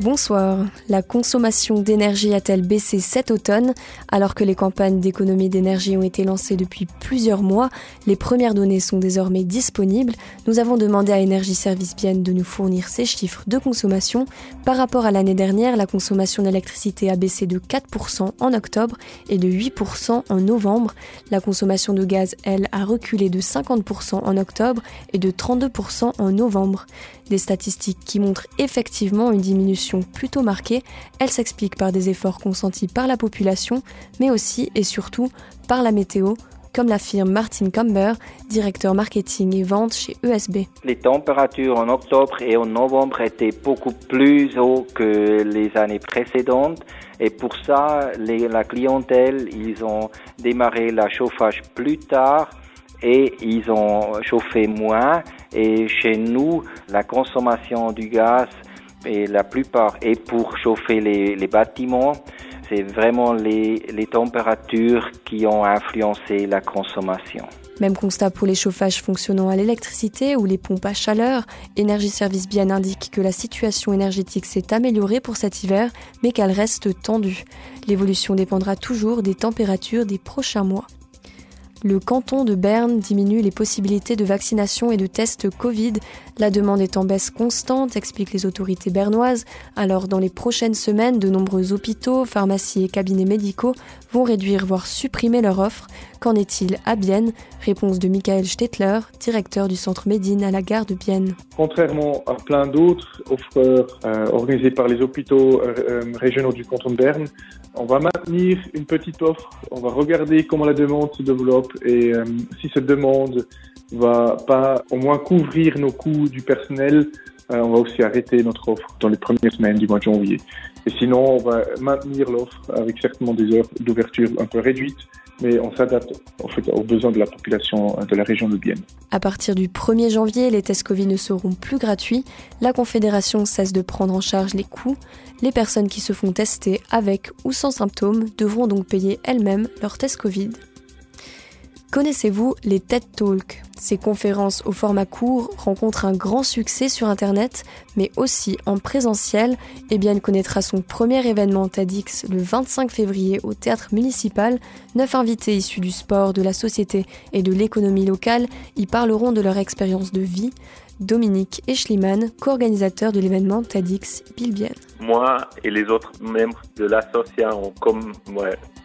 Bonsoir. La consommation d'énergie a-t-elle baissé cet automne? Alors que les campagnes d'économie d'énergie ont été lancées depuis plusieurs mois, les premières données sont désormais disponibles. Nous avons demandé à Énergie Service Bien de nous fournir ces chiffres de consommation. Par rapport à l'année dernière, la consommation d'électricité a baissé de 4% en octobre et de 8% en novembre. La consommation de gaz, elle, a reculé de 50% en octobre et de 32% en novembre. Des statistiques qui montrent effectivement une diminution plutôt marquée. Elle s'explique par des efforts consentis par la population, mais aussi et surtout par la météo, comme l'affirme Martin Camber, directeur marketing et vente chez ESB. Les températures en octobre et en novembre étaient beaucoup plus hautes que les années précédentes et pour ça, la clientèle, ils ont démarré le chauffage plus tard et ils ont chauffé moins. Et chez nous, la consommation du gaz, et la plupart est pour chauffer les, bâtiments. C'est vraiment les, températures qui ont influencé la consommation. Même constat pour les chauffages fonctionnant à l'électricité ou les pompes à chaleur. Énergie Service Bien indique que la situation énergétique s'est améliorée pour cet hiver, mais qu'elle reste tendue. L'évolution dépendra toujours des températures des prochains mois le canton de Berne diminue les possibilités de vaccination et de tests Covid. La demande est en baisse constante, expliquent les autorités bernoises. Alors, dans les prochaines semaines, de nombreux hôpitaux, pharmacies et cabinets médicaux vont réduire, voire supprimer leur offre. Qu'en est-il à Bienne? Réponse de Michael Stettler, directeur du centre Médine à la gare de Bienne. Contrairement à plein d'autres offreurs euh, organisés par les hôpitaux euh, euh, régionaux du canton de Berne, on va maintenir une petite offre, on va regarder comment la demande se développe et si cette demande va pas au moins couvrir nos coûts du personnel, on va aussi arrêter notre offre dans les premières semaines du mois de janvier. Et sinon, on va maintenir l'offre avec certainement des heures d'ouverture un peu réduites mais on s'adapte aux besoins de la population de la région de Bienne. À partir du 1er janvier, les tests Covid ne seront plus gratuits. La Confédération cesse de prendre en charge les coûts. Les personnes qui se font tester avec ou sans symptômes devront donc payer elles-mêmes leurs tests Covid. Connaissez-vous les TED Talks? Ces conférences au format court rencontrent un grand succès sur Internet, mais aussi en présentiel. Et bien, connaîtra son premier événement TEDx le 25 février au théâtre municipal. Neuf invités issus du sport, de la société et de l'économie locale y parleront de leur expérience de vie. Dominique Eschliman, co-organisateur de l'événement TEDx Bilbienne. Moi et les autres membres de l'association ont comme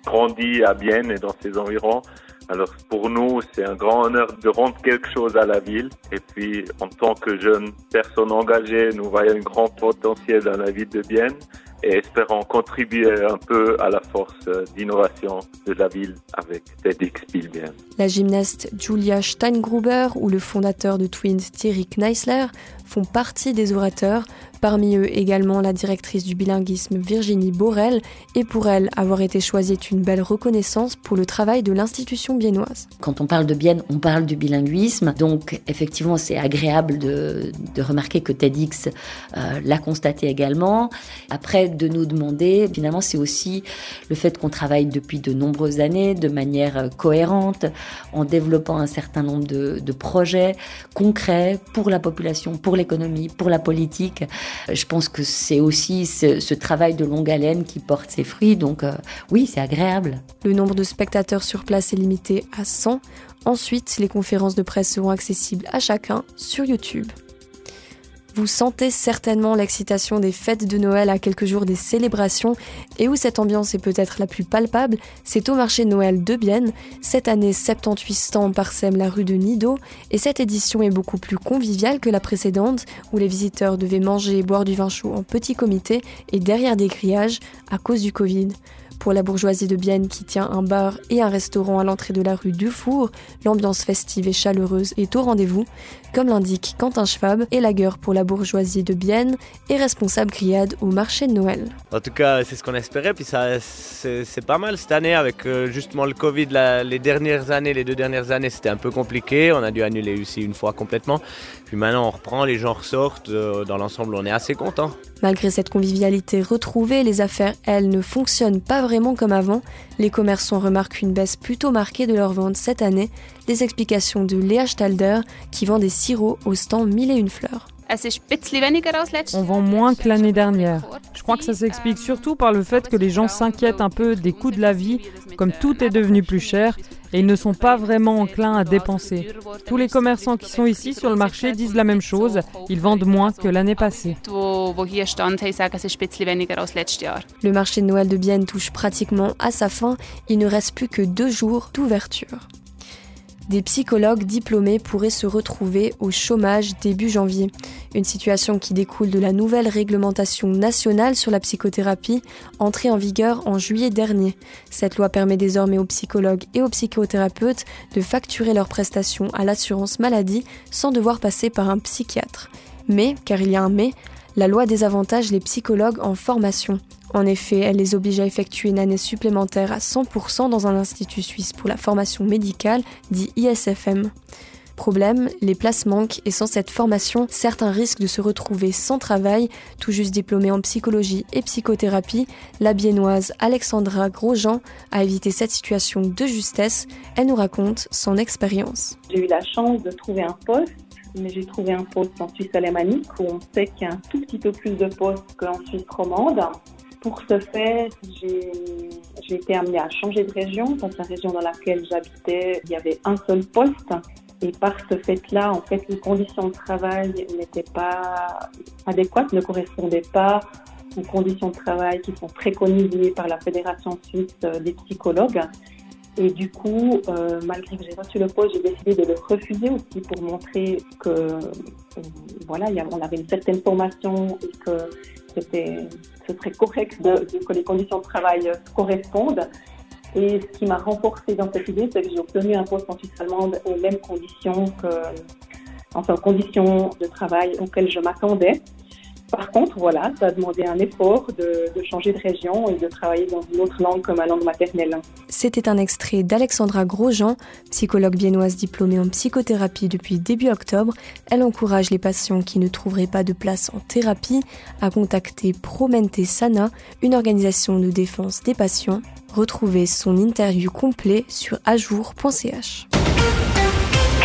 grandi à Bienne et dans ses environs. Alors pour nous, c'est un grand honneur de rendre quelque chose à la ville. Et puis, en tant que jeune personne engagée, nous voyons un grand potentiel dans la ville de Bienne et espérons contribuer un peu à la force d'innovation de la ville avec TEDx Bienne. La gymnaste Julia Steingruber ou le fondateur de Twins Thierry Kneisler font partie des orateurs, parmi eux également la directrice du bilinguisme Virginie Borel, et pour elle, avoir été choisie est une belle reconnaissance pour le travail de l'institution biennoise. Quand on parle de Bienne, on parle du bilinguisme, donc effectivement c'est agréable de, remarquer que TEDx euh, l'a constaté également. Après, de nous demander, finalement c'est aussi le fait qu'on travaille depuis de nombreuses années de manière euh, cohérente, en développant un certain nombre de, de projets concrets pour la population, pour l'économie, pour la politique. Je pense que c'est aussi ce, travail de longue haleine qui porte ses fruits. Donc euh, oui, c'est agréable. Le nombre de spectateurs sur place est limité à 100. Ensuite, les conférences de presse seront accessibles à chacun sur YouTube. Vous sentez certainement l'excitation des fêtes de Noël à quelques jours des célébrations et où cette ambiance est peut-être la plus palpable, c'est au marché Noël de Bienne. Cette année, 78 stands parsèment la rue de Nido et cette édition est beaucoup plus conviviale que la précédente où les visiteurs devaient manger et boire du vin chaud en petit comité et derrière des grillages à cause du Covid. Pour la bourgeoisie de Bienne qui tient un bar et un restaurant à l'entrée de la rue Dufour, l'ambiance festive et chaleureuse est au rendez-vous, comme l'indique Quentin Schwab, élagueur pour la bourgeoisie de Bienne et responsable grillade au marché de Noël. En tout cas, c'est ce qu'on espérait, puis ça, c'est pas mal cette année avec euh, justement le Covid. les dernières années, les deux dernières années, c'était un peu compliqué. On a dû annuler aussi une fois complètement. Puis maintenant, on reprend, les gens ressortent. Euh, dans l'ensemble, on est assez content. Malgré cette convivialité retrouvée, les affaires, elles, ne fonctionnent pas vraiment comme avant. Les commerçants remarquent une baisse plutôt marquée de leurs ventes cette année. Les explications de Léa Stalder qui vend des sirops au stand Mille et une fleurs. On vend moins que l'année dernière. Je crois que ça s'explique surtout par le fait que les gens s'inquiètent un peu des coûts de la vie, comme tout est devenu plus cher, et ils ne sont pas vraiment enclins à dépenser. Tous les commerçants qui sont ici sur le marché disent la même chose, ils vendent moins que l'année passée. Le marché de Noël de Bienne touche pratiquement à sa fin, il ne reste plus que deux jours d'ouverture des psychologues diplômés pourraient se retrouver au chômage début janvier. Une situation qui découle de la nouvelle réglementation nationale sur la psychothérapie entrée en vigueur en juillet dernier. Cette loi permet désormais aux psychologues et aux psychothérapeutes de facturer leurs prestations à l'assurance maladie sans devoir passer par un psychiatre. Mais, car il y a un mais, la loi désavantage les psychologues en formation. En effet, elle les oblige à effectuer une année supplémentaire à 100% dans un institut suisse pour la formation médicale, dit ISFM. Problème, les places manquent et sans cette formation, certains risquent de se retrouver sans travail. Tout juste diplômée en psychologie et psychothérapie, la biennoise Alexandra Grosjean a évité cette situation de justesse. Elle nous raconte son expérience. J'ai eu la chance de trouver un poste mais j'ai trouvé un poste en Suisse alémanique où on sait qu'il y a un tout petit peu plus de postes qu'en Suisse romande. Pour ce fait, j'ai été amenée à changer de région. Dans la région dans laquelle j'habitais, il y avait un seul poste. Et par ce fait-là, en fait, les conditions de travail n'étaient pas adéquates, ne correspondaient pas aux conditions de travail qui sont préconisées par la Fédération suisse des psychologues. Et du coup, euh, malgré que j'ai reçu le poste, j'ai décidé de le refuser aussi pour montrer que euh, voilà, on avait une certaine formation et que c'était ce serait correct que les conditions de travail correspondent. Et ce qui m'a renforcé dans cette idée, c'est que j'ai obtenu un poste en Suisse allemande aux mêmes conditions que, enfin, conditions de travail auxquelles je m'attendais. Par contre, voilà, ça a demandé un effort de, changer de région et de travailler dans une autre langue que ma langue maternelle. C'était un extrait d'Alexandra Grosjean, psychologue viennoise diplômée en psychothérapie depuis début octobre. Elle encourage les patients qui ne trouveraient pas de place en thérapie à contacter Promente Sana, une organisation de défense des patients. Retrouvez son interview complet sur ajour.ch.